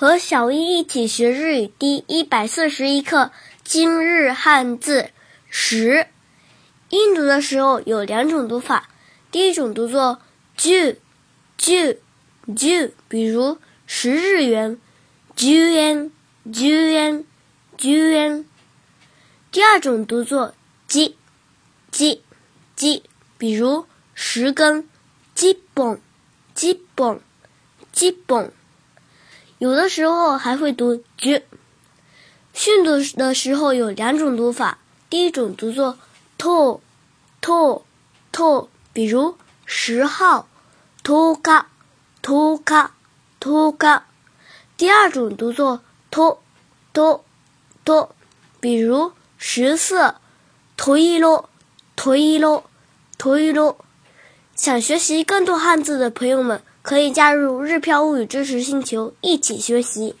和小英一起学日语第一百四十一课，今日汉字十。音读的时候有两种读法，第一种读作 ju，ju，ju，比如十日元，ju yen，ju yen，ju yen。第二种读作 ji，ji，ji，比如十根，jibon，jibon，jibon。有的时候还会读“句”。训读的时候有两种读法，第一种读作“と”，“と”，“と”，比如十号“とか”，“とか”，“とか”。第二种读作“と”，“と”，“と”，比如十色“といろ”，“といろ”，“といろ”。想学习更多汉字的朋友们。 可以加入日漂物语知识星球，一起学习。